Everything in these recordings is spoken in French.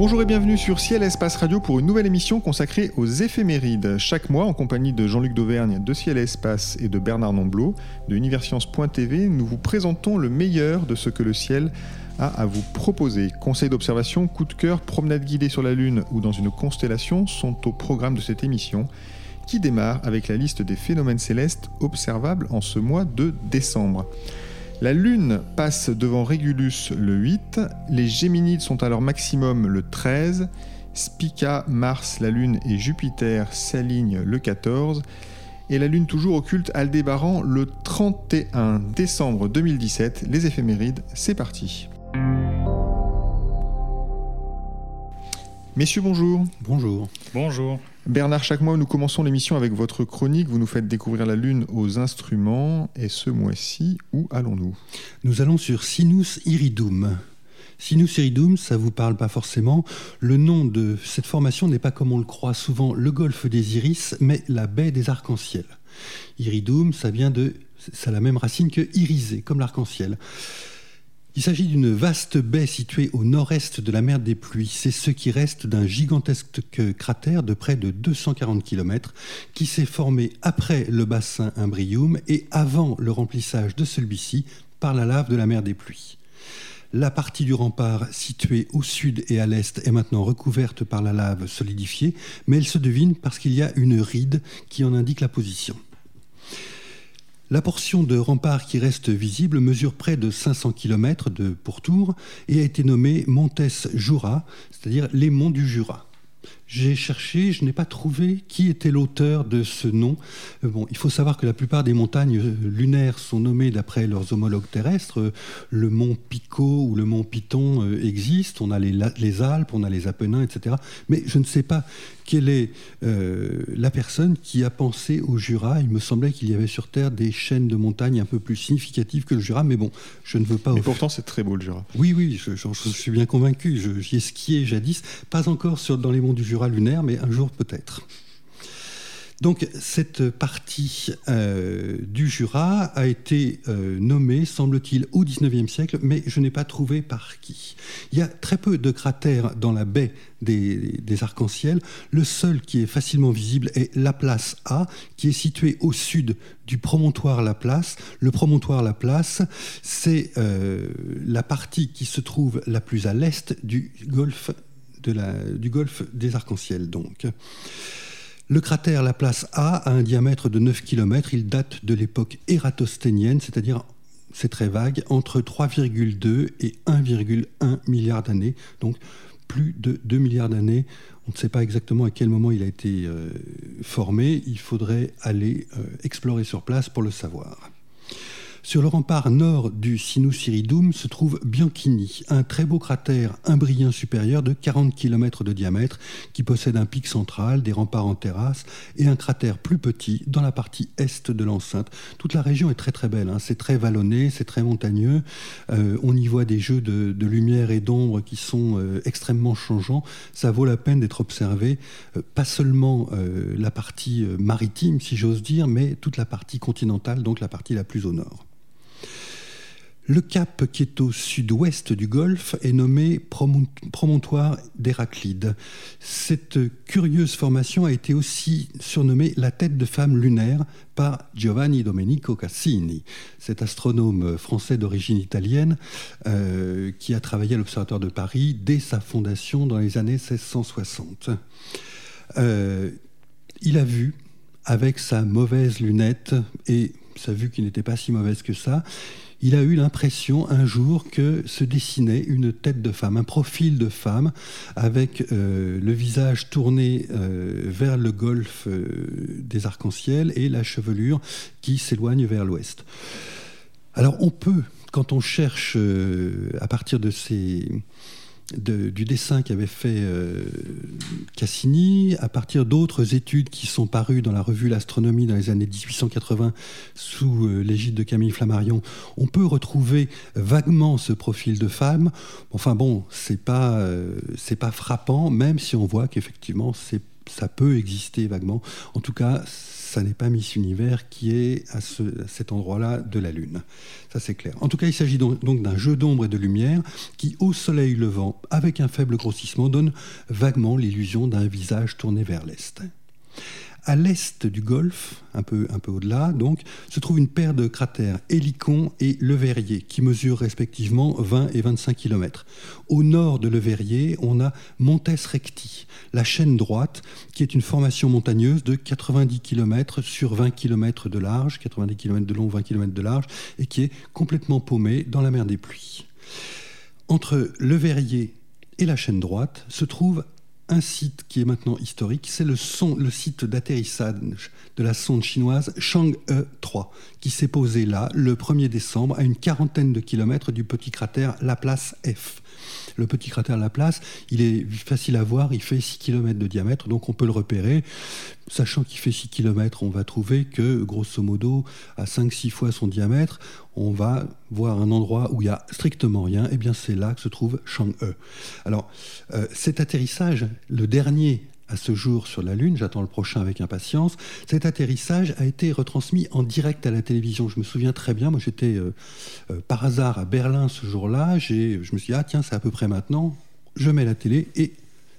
Bonjour et bienvenue sur Ciel Espace Radio pour une nouvelle émission consacrée aux éphémérides. Chaque mois, en compagnie de Jean-Luc Dauvergne de Ciel Espace et de Bernard Nomblot de Universcience.tv, nous vous présentons le meilleur de ce que le ciel a à vous proposer. Conseils d'observation, coup de cœur, promenade guidée sur la Lune ou dans une constellation sont au programme de cette émission qui démarre avec la liste des phénomènes célestes observables en ce mois de décembre. La Lune passe devant Régulus le 8, les Géminides sont à leur maximum le 13, Spica, Mars, la Lune et Jupiter s'alignent le 14, et la Lune toujours occulte Aldébaran le 31 décembre 2017. Les éphémérides, c'est parti. Messieurs, bonjour. Bonjour. Bonjour. Bernard, chaque mois, nous commençons l'émission avec votre chronique. Vous nous faites découvrir la Lune aux instruments. Et ce mois-ci, où allons-nous? Nous allons sur Sinus Iridum. Sinus Iridum, ça vous parle pas forcément. Le nom de cette formation n'est pas comme on le croit souvent le golfe des iris, mais la baie des arcs-en-ciel. Iridum, ça vient de, ça a la même racine que irisé, comme l'arc-en-ciel. Il s'agit d'une vaste baie située au nord-est de la mer des Pluies. C'est ce qui reste d'un gigantesque cratère de près de 240 km qui s'est formé après le bassin Imbrium et avant le remplissage de celui-ci par la lave de la mer des Pluies. La partie du rempart située au sud et à l'est est maintenant recouverte par la lave solidifiée, mais elle se devine parce qu'il y a une ride qui en indique la position. La portion de rempart qui reste visible mesure près de 500 km de pourtour et a été nommée Montes Jura, c'est-à-dire les monts du Jura. J'ai cherché, je n'ai pas trouvé qui était l'auteur de ce nom. Euh, bon, il faut savoir que la plupart des montagnes euh, lunaires sont nommées d'après leurs homologues terrestres. Le mont Pico ou le mont Piton euh, existent. On a les, les, Alpes, on a les Apennins, etc. Mais je ne sais pas quelle est la personne qui a pensé au Jura. Il me semblait qu'il y avait sur Terre des chaînes de montagnes un peu plus significatives que le Jura. Mais bon, je ne veux pas. Mais pourtant, c'est très beau le Jura. Oui, oui, je, je, je suis bien convaincu. J'y ai skié jadis, pas encore sur, dans les monts du Jura lunaire, mais un jour peut-être. Donc cette partie euh, du Jura a été euh, nommée, semble-t-il, au XIXe siècle, mais je n'ai pas trouvé par qui. Il y a très peu de cratères dans la baie des, arcs-en-ciel. Le seul qui est facilement visible est la place A, qui est située au sud du promontoire La Place. Le promontoire La Place, c'est euh, la partie qui se trouve la plus à l'est du golfe du golfe des arcs-en-ciel. Donc. Le cratère La Place A a un diamètre de 9 km. Il date de l'époque ératosthénienne, c'est-à-dire, c'est très vague, entre 3,2 et 1,1 milliard d'années. Donc plus de 2 milliards d'années. On ne sait pas exactement à quel moment il a été euh, formé. Il faudrait aller euh, explorer sur place pour le savoir. Sur le rempart nord du Sinus Iridum se trouve Bianchini, un très beau cratère imbrien supérieur de 40 km de diamètre qui possède un pic central, des remparts en terrasse et un cratère plus petit dans la partie est de l'enceinte. Toute la région est très très belle, hein. c'est très vallonné, c'est très montagneux. Euh, on y voit des jeux de, lumière et d'ombre qui sont euh, extrêmement changeants. Ça vaut la peine d'être observé, euh, pas seulement la partie maritime si j'ose dire, mais toute la partie continentale, donc la partie la plus au nord. Le cap qui est au sud-ouest du golfe est nommé promontoire d'Héraclide. Cette curieuse formation a été aussi surnommée la tête de femme lunaire par Giovanni Domenico Cassini, cet astronome français d'origine italienne euh, qui a travaillé à l'Observatoire de Paris dès sa fondation dans les années 1660. Euh, il a vu avec sa mauvaise lunette et sa vue qui n'était pas si mauvaise que ça, il a eu l'impression un jour que se dessinait une tête de femme, un profil de femme, avec euh, le visage tourné euh, vers le golfe euh, des arcs-en-ciel et la chevelure qui s'éloigne vers l'ouest. Alors on peut quand on cherche à partir de ces du dessin qu'avait fait euh, Cassini, à partir d'autres études qui sont parues dans la revue L'Astronomie dans les années 1880 sous euh, l'égide de Camille Flammarion, on peut retrouver vaguement ce profil de femme. Enfin bon, c'est pas euh, c'est pas frappant, même si on voit qu'effectivement ça peut exister vaguement. En tout cas, ça n'est pas Miss Univers qui est à, cet endroit-là de la Lune. Ça, c'est clair. En tout cas, il s'agit donc, d'un jeu d'ombre et de lumière qui, au soleil levant, avec un faible grossissement, donne vaguement l'illusion d'un visage tourné vers l'Est. À l'est du golfe, un peu, au-delà, donc, se trouve une paire de cratères, Hélicon et Le Verrier, qui mesurent respectivement 20 et 25 km. Au nord de Le Verrier, on a Montes Recti, la chaîne droite, qui est une formation montagneuse de 90 km sur 20 km de large, 90 km de long, 20 km de large, et qui est complètement paumée dans la mer des pluies. Entre Le Verrier et la chaîne droite se trouve un site qui est maintenant historique, c'est le, site d'atterrissage de la sonde chinoise Chang'e 3, qui s'est posé là le 1er décembre à une quarantaine de kilomètres du petit cratère Laplace F. Le petit cratère Laplace, il est facile à voir, il fait 6 km de diamètre, donc on peut le repérer. Sachant qu'il fait 6 km, on va trouver que, grosso modo, à 5-6 fois son diamètre, on va voir un endroit où il n'y a strictement rien, et bien c'est là que se trouve Chang'e. Alors, euh, cet atterrissage, le dernier à ce jour sur la Lune, j'attends le prochain avec impatience. Cet atterrissage a été retransmis en direct à la télévision. Je me souviens très bien, moi j'étais euh, euh, par hasard à Berlin ce jour-là, je me suis dit, ah tiens, c'est à peu près maintenant, je mets la télé et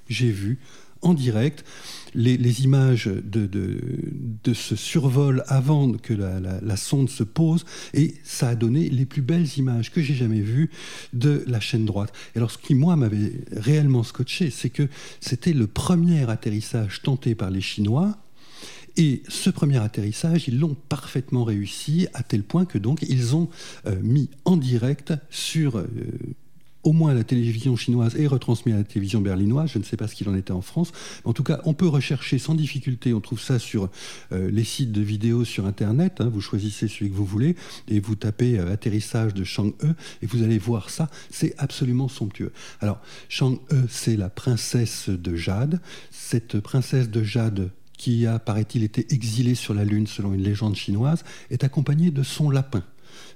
j'ai vu en direct. Les, images de, ce survol avant que la, sonde se pose, et ça a donné les plus belles images que j'ai jamais vues de la chaîne droite. Et alors ce qui, moi, m'avait réellement scotché, c'est que c'était le premier atterrissage tenté par les Chinois, et ce premier atterrissage, ils l'ont parfaitement réussi à tel point que donc ils ont euh, mis en direct sur euh, au moins la télévision chinoise est retransmise à la télévision berlinoise. Je ne sais pas ce qu'il en était en France. en tout cas, on peut rechercher sans difficulté. On trouve ça sur euh, les sites de vidéos sur Internet. Hein. vous choisissez celui que vous voulez et vous tapez euh, atterrissage de Chang'e et vous allez voir ça. C'est absolument somptueux. Alors, Chang'e, c'est la princesse de Jade. Cette princesse de Jade qui a, paraît-il, été exilée sur la Lune selon une légende chinoise, est accompagnée de son lapin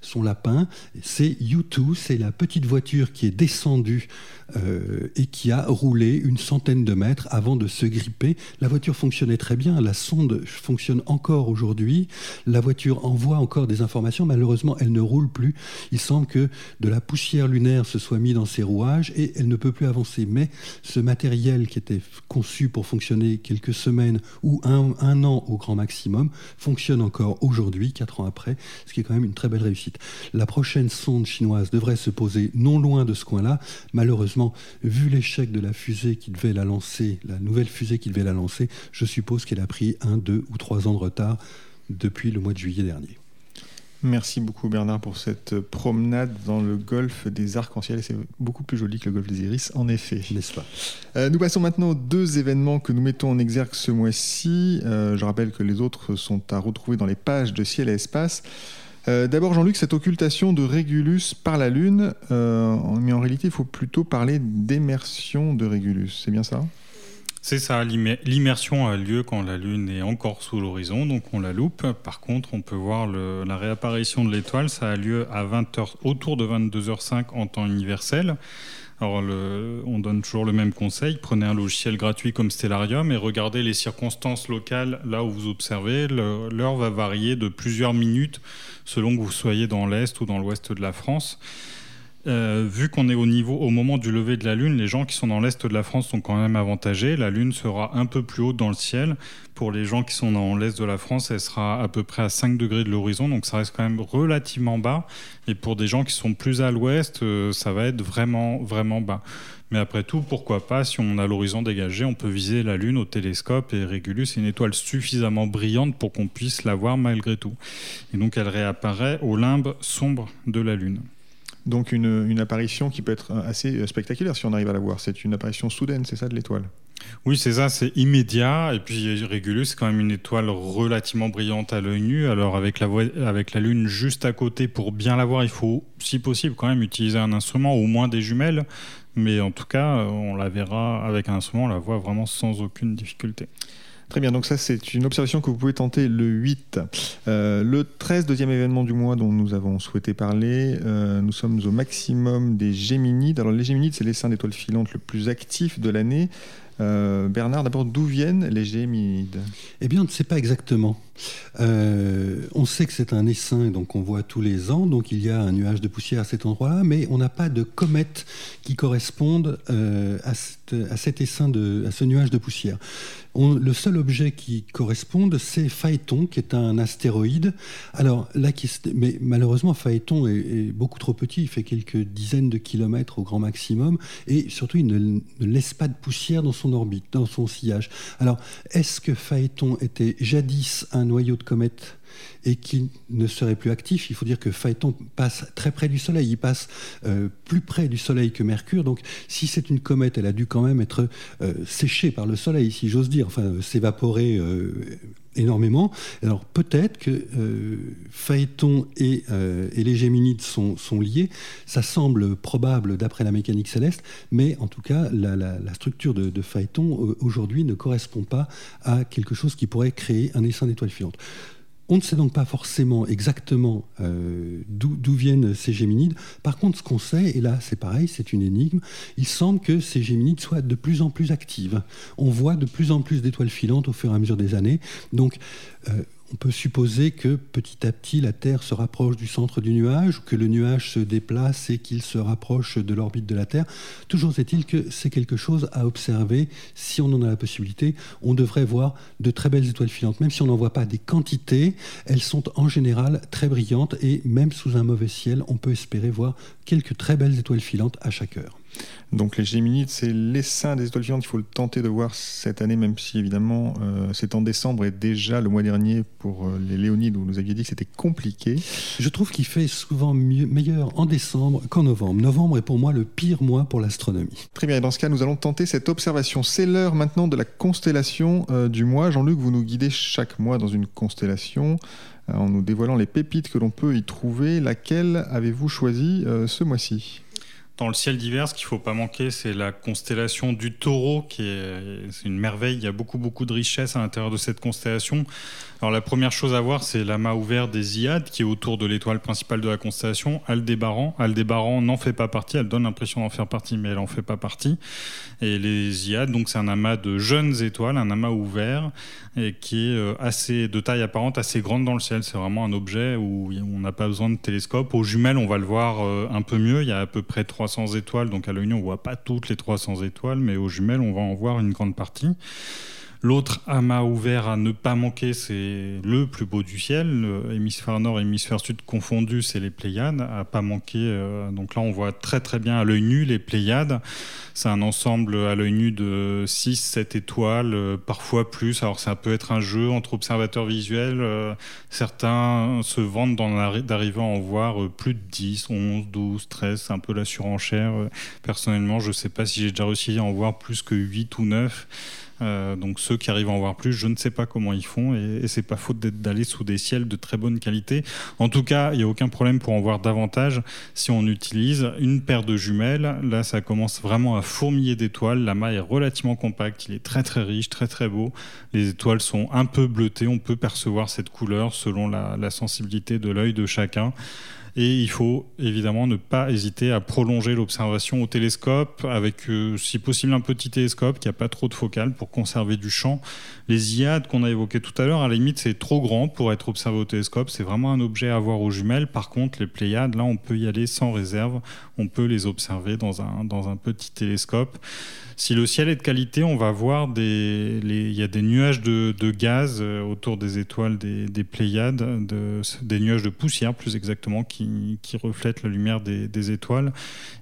son lapin. C'est U2, c'est la petite voiture qui est descendue euh, et qui a roulé une centaine de mètres avant de se gripper. La voiture fonctionnait très bien, la sonde fonctionne encore aujourd'hui, la voiture envoie encore des informations, malheureusement elle ne roule plus. Il semble que de la poussière lunaire se soit mis dans ses rouages et elle ne peut plus avancer. Mais ce matériel qui était conçu pour fonctionner quelques semaines ou un an au grand maximum fonctionne encore aujourd'hui, quatre ans après, ce qui est quand même une très belle réussite. La prochaine sonde chinoise devrait se poser non loin de ce coin-là. Malheureusement, vu l'échec de la fusée qui devait la lancer, la nouvelle fusée qui devait la lancer, je suppose qu'elle a pris un, deux ou trois ans de retard depuis le mois de juillet dernier. Merci beaucoup Bernard pour cette promenade dans le golfe des arcs-en-ciel. C'est beaucoup plus joli que le golfe des Iris, en effet. N'est-ce pas? Euh, Nous passons maintenant aux deux événements que nous mettons en exergue ce mois-ci. Euh, je rappelle que les autres sont à retrouver dans les pages de Ciel et Espace. Euh, d'abord, Jean-Luc, cette occultation de Régulus par la Lune, euh, mais en réalité, il faut plutôt parler d'immersion de Régulus. C'est bien ça? C'est ça, l'immersion a lieu quand la Lune est encore sous l'horizon, donc on la loupe. Par contre, on peut voir la réapparition de l'étoile, ça a lieu à 20 heures, autour de 22h05 en temps universel. Alors, on donne toujours le même conseil prenez un logiciel gratuit comme Stellarium et regardez les circonstances locales là où vous observez. L'heure va varier de plusieurs minutes selon que vous soyez dans l'est ou dans l'ouest de la France. Euh, vu qu'on est au niveau, au moment du lever de la Lune, les gens qui sont dans l'est de la France sont quand même avantagés. La Lune sera un peu plus haute dans le ciel. Pour les gens qui sont dans l'est de la France, elle sera à peu près à 5 degrés de l'horizon, donc ça reste quand même relativement bas. Et pour des gens qui sont plus à l'ouest, euh, ça va être vraiment, vraiment bas. Mais après tout, pourquoi pas, si on a l'horizon dégagé, on peut viser la Lune au télescope et Régulus est une étoile suffisamment brillante pour qu'on puisse la voir malgré tout. Et donc elle réapparaît au limbe sombre de la Lune. Donc une, apparition qui peut être assez spectaculaire si on arrive à la voir. C'est une apparition soudaine, c'est ça, de l'étoile? Oui, c'est ça, c'est immédiat. Et puis Régulus, c'est quand même une étoile relativement brillante à l'œil nu. Alors avec la, avec la Lune juste à côté, pour bien la voir, il faut, si possible, quand même utiliser un instrument, au moins des jumelles. Mais en tout cas, on la verra avec un instrument, on la voit vraiment sans aucune difficulté. Très bien, donc ça c'est une observation que vous pouvez tenter le 8. Euh, le 13, deuxième événement du mois dont nous avons souhaité parler, euh, nous sommes au maximum des Géminides. Alors les Géminides, c'est l'essaim d'étoiles filantes le plus actif de l'année. Euh, Bernard, d'abord, d'où viennent les Géminides Eh bien, on ne sait pas exactement. on sait que c'est un essaim, donc on voit tous les ans, donc il y a un nuage de poussière à cet endroit-là, mais on n'a pas de comètes qui correspondent à, à, cet essaim, de, à ce nuage de poussière le seul objet qui corresponde, c'est Phaéton, qui est un astéroïde. Alors, là, mais malheureusement, Phaéton est, beaucoup trop petit, il fait quelques dizaines de kilomètres au grand maximum, et surtout, il ne, ne laisse pas de poussière dans son orbite, dans son sillage. Alors, est-ce que Phaéton était jadis un noyau de comète et qui ne serait plus actif. Il faut dire que Phaéton passe très près du Soleil, il passe euh, plus près du Soleil que Mercure. Donc si c'est une comète, elle a dû quand même être euh, séchée par le Soleil, si j'ose dire, enfin euh, s'évaporer énormément. Alors peut-être que Phaéton et, les Géminides sont, liés. Ça semble probable d'après la mécanique céleste, mais en tout cas, la, structure de, de Phaéton aujourd'hui ne correspond pas à quelque chose qui pourrait créer un essaim d'étoiles filantes. On ne sait donc pas forcément exactement euh, d'où viennent ces géminides. Par contre, ce qu'on sait, et là c'est pareil, c'est une énigme, il semble que ces géminides soient de plus en plus actives. On voit de plus en plus d'étoiles filantes au fur et à mesure des années. Donc, euh, on peut supposer que petit à petit la Terre se rapproche du centre du nuage, ou que le nuage se déplace et qu'il se rapproche de l'orbite de la Terre. Toujours est-il que c'est quelque chose à observer. Si on en a la possibilité, on devrait voir de très belles étoiles filantes. Même si on n'en voit pas des quantités, elles sont en général très brillantes et même sous un mauvais ciel, on peut espérer voir quelques très belles étoiles filantes à chaque heure. Donc les Géminides, c'est l'essaim des étoiles filantes. Il faut le tenter de voir cette année, même si évidemment euh, c'est en décembre et déjà le mois dernier pour euh, les Léonides où vous nous aviez dit que c'était compliqué. Je trouve qu'il fait souvent mieux, meilleur en décembre qu'en novembre. Novembre est pour moi le pire mois pour l'astronomie. Très bien, et dans ce cas, nous allons tenter cette observation. C'est l'heure maintenant de la constellation euh, du mois. Jean-Luc, vous nous guidez chaque mois dans une constellation en nous dévoilant les pépites que l'on peut y trouver. Laquelle avez-vous choisi ce mois-ci? Dans le ciel d'hiver, ce qu'il ne faut pas manquer, c'est la constellation du taureau, qui est, une merveille. Il y a beaucoup, beaucoup de richesses à l'intérieur de cette constellation. Alors, la première chose à voir, c'est l'amas ouvert des Iades, qui est autour de l'étoile principale de la constellation, Aldébaran. Aldébaran n'en fait pas partie. Elle donne l'impression d'en faire partie, mais elle n'en fait pas partie. Et les Iades, donc, c'est un amas de jeunes étoiles, un amas ouvert, et qui est euh, assez de taille apparente, assez grande dans le ciel. C'est vraiment un objet où on n'a pas besoin de télescope. Aux jumelles, on va le voir euh, un peu mieux. Il y a à peu près 300 étoiles, donc à l'œil nu, on voit pas toutes les 300 étoiles, mais aux jumelles, on va en voir une grande partie. L'autre amas ouvert à ne pas manquer, c'est le plus beau du ciel, hémisphère nord, hémisphère sud confondu, c'est les Pléiades, à pas manquer. Euh, donc là, on voit très très bien à l'œil nu les Pléiades. C'est un ensemble à l'œil nu de 6, 7 étoiles, euh, parfois plus. Alors ça peut être un jeu entre observateurs visuels. Euh, certains se vantent d'arriver à en voir plus de 10, 11, 12, 13. C'est un peu la surenchère. Personnellement, je ne sais pas si j'ai déjà réussi à en voir plus que 8 ou 9. Euh, donc ceux qui arrivent à en voir plus, je ne sais pas comment ils font et, c'est pas faute d'aller sous des ciels de très bonne qualité. En tout cas, il n'y a aucun problème pour en voir davantage si on utilise une paire de jumelles. Là, ça commence vraiment à fourmiller d'étoiles. La maille est relativement compacte, il est très très riche, très très beau. Les étoiles sont un peu bleutées, on peut percevoir cette couleur selon la, la sensibilité de l'œil de chacun. Et il faut évidemment ne pas hésiter à prolonger l'observation au télescope avec, euh, si possible, un petit télescope qui n'a pas trop de focale pour conserver du champ. Les IAD qu'on a évoquées tout à l'heure, à la limite, c'est trop grand pour être observé au télescope. C'est vraiment un objet à voir aux jumelles. Par contre, les Pléiades, là, on peut y aller sans réserve. On peut les observer dans un, dans un petit télescope. Si le ciel est de qualité, on va voir des, il y a des nuages de, gaz euh, autour des étoiles des, Pléiades, des nuages de poussière plus exactement, qui reflètent la lumière des, étoiles.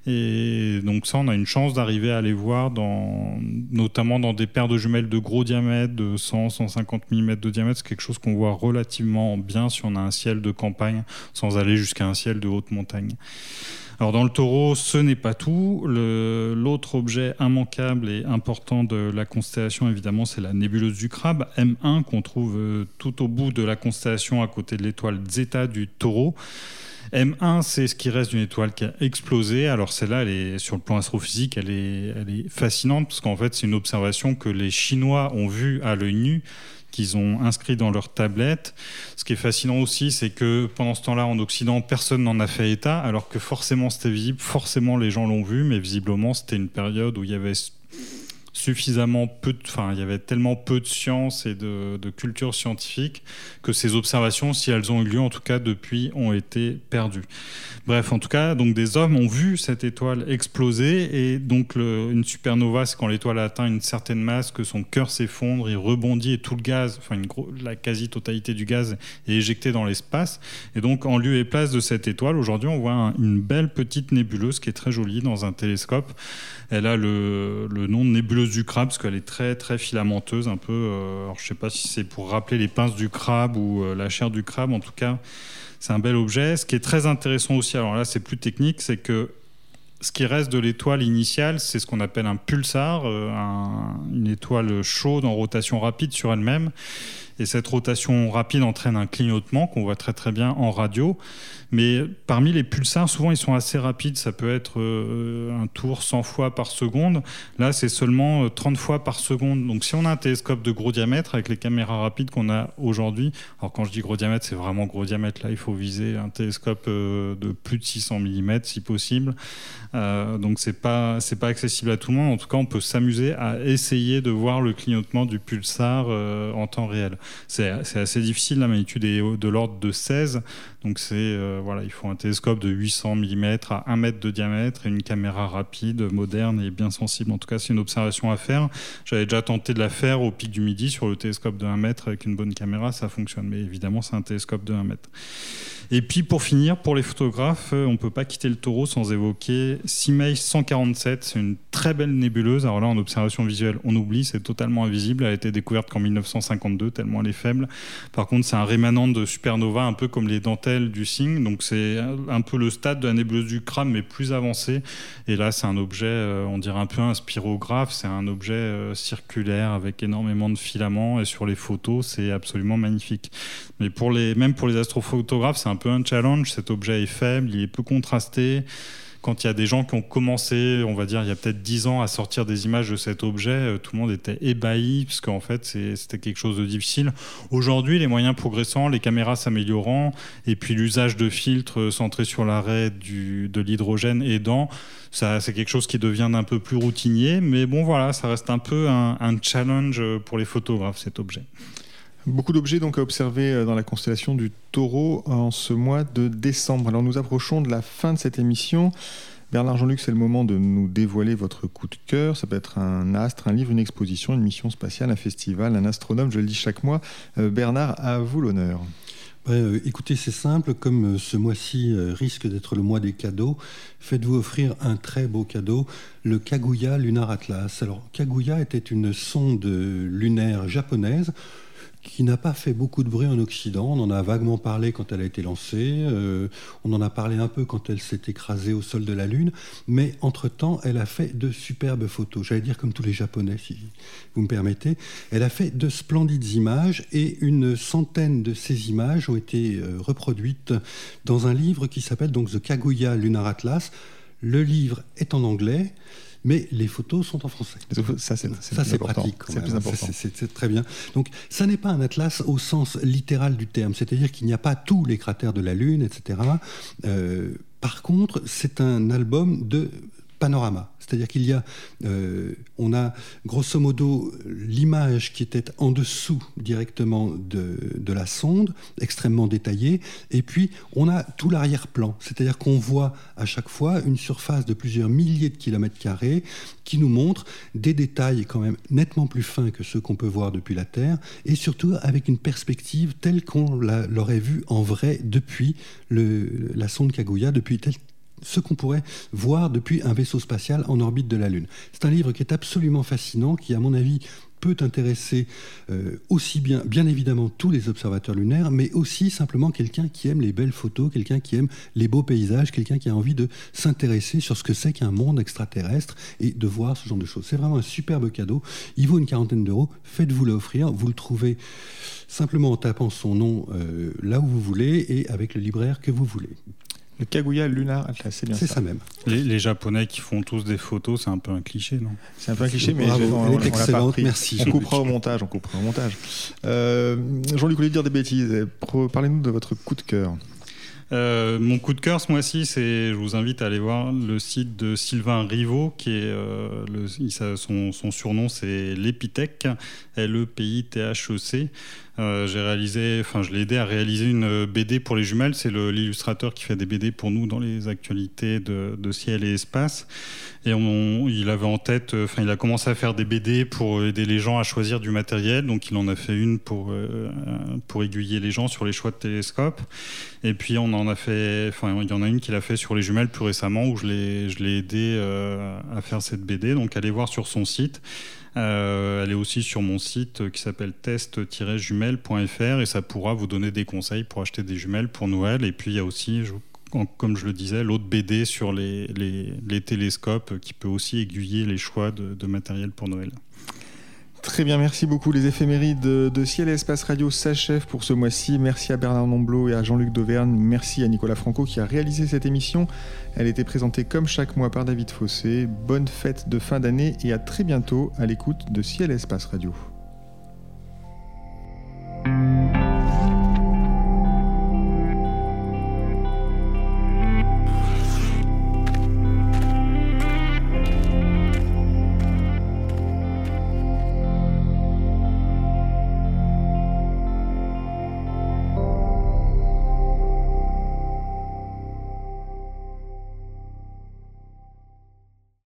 Et donc ça, on a une chance d'arriver à les voir, dans, notamment dans des paires de jumelles de gros diamètre, de 100, 150 mm de diamètre. C'est quelque chose qu'on voit relativement bien si on a un ciel de campagne, sans aller jusqu'à un ciel de haute montagne. Alors dans le taureau, ce n'est pas tout. L'autre objet immanquable et important de la constellation, évidemment, c'est la nébuleuse du crabe, M1, qu'on trouve euh, tout au bout de la constellation à côté de l'étoile Zeta du taureau. M1, c'est ce qui reste d'une étoile qui a explosé. Alors celle-là, sur le plan astrophysique, elle est, elle est fascinante parce qu'en fait, c'est une observation que les Chinois ont vue à l'œil nu qu'ils ont inscrit dans leur tablette. Ce qui est fascinant aussi, c'est que pendant ce temps-là, en Occident, personne n'en a fait état, alors que forcément c'était visible, forcément les gens l'ont vu, mais visiblement c'était une période où il y avait suffisamment peu, enfin, il y avait tellement peu de science et de, culture scientifique que ces observations, si elles ont eu lieu, en tout cas depuis, ont été perdues. Bref, en tout cas, donc des hommes ont vu cette étoile exploser et donc une supernova, c'est quand l'étoile atteint une certaine masse que son cœur s'effondre, il rebondit et tout le gaz, enfin la quasi-totalité du gaz est éjectée dans l'espace. Et donc, en lieu et place de cette étoile, aujourd'hui, on voit une belle petite nébuleuse qui est très jolie dans un télescope. Elle a le, le nom de nébuleuse du crabe parce qu'elle est très très filamenteuse, un peu. Euh, alors je sais pas si c'est pour rappeler les pinces du crabe ou euh, la chair du crabe. En tout cas, c'est un bel objet. Ce qui est très intéressant aussi, alors là c'est plus technique, c'est que ce qui reste de l'étoile initiale, c'est ce qu'on appelle un pulsar, euh, une étoile chaude en rotation rapide sur elle-même. Et cette rotation rapide entraîne un clignotement qu'on voit très très bien en radio. Mais parmi les pulsars, souvent ils sont assez rapides. Ça peut être euh, un tour 100 fois par seconde. Là, c'est seulement 30 euh, fois par seconde. Donc si on a un télescope de gros diamètre avec les caméras rapides qu'on a aujourd'hui, alors quand je dis gros diamètre, c'est vraiment gros diamètre. Là, il faut viser un télescope euh, de plus de 600 mm si possible. donc c'est pas c'est pas accessible à tout le monde. En tout cas, on peut s'amuser à essayer de voir le clignotement du pulsar en temps réel. C'est assez difficile. La magnitude est de l'ordre de 16. Donc c'est euh, voilà, il faut un télescope de 800 mm à 1 mètre de diamètre et une caméra rapide, moderne et bien sensible. En tout cas, c'est une observation à faire. J'avais déjà tenté de la faire au pic du Midi sur le télescope de 1 mètre avec une bonne caméra, ça fonctionne. Mais évidemment, c'est un télescope de 1 mètre. Et puis pour finir, pour les photographes, euh, on ne peut pas quitter le taureau sans évoquer CIMAI 147. C'est une très belle nébuleuse. Alors là, en observation visuelle, on oublie, c'est totalement invisible. Elle a été découverte qu'en 1952, tellement elle est faible. Par contre, c'est un rémanent de supernova, un peu comme les dentelles du cygne. Donc c'est un peu le stade de la nébuleuse du crâne, mais plus avancé. Et là, c'est un objet, euh, on dirait un peu un spirographe. C'est un objet euh, circulaire avec énormément de filaments. Et sur les photos, c'est absolument magnifique. Mais pour les, même pour les astrophotographes, c'est un peu un challenge. Cet objet est faible, il est peu contrasté. Quand il y a des gens qui ont commencé, on va dire, il y a peut-être 10 ans à sortir des images de cet objet, euh, tout le monde était ébahi, parce qu'en fait, c'était quelque chose de difficile. Aujourd'hui, les moyens progressant, les caméras s'améliorant, et puis l'usage de filtres centrés sur l'arrêt de l'hydrogène aidant, c'est quelque chose qui devient un peu plus routinier. Mais bon, voilà, ça reste un peu un challenge pour les photographes, cet objet. Beaucoup d'objets donc à observer euh, dans la constellation du taureau en ce mois de décembre. Alors nous approchons de la fin de cette émission. Bernard Jean-Luc, c'est le moment de nous dévoiler votre coup de cœur. Ça peut être un astre, un livre, une exposition, une mission spatiale, un festival, un astronome, je le dis chaque mois. Euh, Bernard, à vous l'honneur. Euh, écoutez, c'est simple, comme ce mois-ci risque d'être le mois des cadeaux, faites-vous offrir un très beau cadeau, le Kaguya Lunar Atlas. Alors, Kaguya était une sonde lunaire japonaise qui n'a pas fait beaucoup de bruit en Occident. On en a vaguement parlé quand elle a été lancée, euh, on en a parlé un peu quand elle s'est écrasée au sol de la Lune, mais entre-temps, elle a fait de superbes photos, j'allais dire comme tous les Japonais, si vous me permettez. Elle a fait de splendides images et une centaine de ces images ont été euh, reproduites dans un livre qui s'appelle donc The Kaguya Lunar Atlas. Le livre est en anglais mais les photos sont en français. Ça, c'est pratique. C'est plus important. C'est très bien. Donc, ça n'est pas un atlas au sens littéral du terme, c'est-à-dire qu'il n'y a pas tous les cratères de la Lune, etc. Euh, par contre, c'est un album de panorama. C'est-à-dire qu'il y a, euh, on a grosso modo l'image qui était en dessous directement de, la sonde, extrêmement détaillée, et puis on a tout l'arrière-plan. C'est-à-dire qu'on voit à chaque fois une surface de plusieurs milliers de kilomètres carrés qui nous montre des détails quand même nettement plus fins que ceux qu'on peut voir depuis la Terre, et surtout avec une perspective telle qu'on l'aurait vue en vrai depuis la sonde Kaguya, depuis tel ce qu'on pourrait voir depuis un vaisseau spatial en orbite de la Lune. C'est un livre qui est absolument fascinant, qui, à mon avis, peut intéresser euh, aussi bien, bien évidemment, tous les observateurs lunaires, mais aussi simplement quelqu'un qui aime les belles photos, quelqu'un qui aime les beaux paysages, quelqu'un qui a envie de s'intéresser sur ce que c'est qu'un monde extraterrestre et de voir ce genre de choses. C'est vraiment un superbe cadeau. Il vaut une quarantaine d'euros. Faites-vous l'offrir. Vous le trouvez simplement en tapant son nom euh, là où vous voulez et avec le libraire que vous voulez. Le Kaguya Lunar Atlas, c'est bien ça. C'est ça même. Les, Japonais qui font tous des photos, c'est un peu un cliché, non? C'est un peu un cliché, mais on, excellente, merci. On coupera au montage, on coupera au montage. Euh, Jean-Luc voulait dire des bêtises? Parlez-nous de votre coup de cœur. Euh, mon coup de cœur ce mois-ci, c'est, je vous invite à aller voir le site de Sylvain Rivaud, qui est euh, le, son, son, surnom, c'est l'Epithèque, L-E-P-I-T-H-E-C. Euh, j'ai réalisé, enfin, je l'ai aidé à réaliser une BD pour les jumelles. C'est l'illustrateur qui fait des BD pour nous dans les actualités de, ciel et espace. Et il avait en tête, enfin, il a commencé à faire des BD pour aider les gens à choisir du matériel. Donc, il en a fait une pour, euh, pour aiguiller les gens sur les choix de télescope. Et puis, on en a fait, enfin, il y en a une qu'il a fait sur les jumelles plus récemment où je l'ai, je aidé euh, à faire cette BD. Donc, allez voir sur son site. Euh, elle est aussi sur mon site qui s'appelle test-jumelles.fr et ça pourra vous donner des conseils pour acheter des jumelles pour Noël. Et puis il y a aussi, comme je le disais, l'autre BD sur les, les, télescopes qui peut aussi aiguiller les choix de matériel pour Noël. Très bien, merci beaucoup. Les éphémérides de Ciel et Espace Radio s'achèvent pour ce mois-ci. Merci à Bernard Nomblot et à Jean-Luc Dauvergne. Merci à Nicolas Franco qui a réalisé cette émission. Elle était présentée comme chaque mois par David Fossé. Bonne fête de fin d'année et à très bientôt à l'écoute de Ciel et Espace Radio.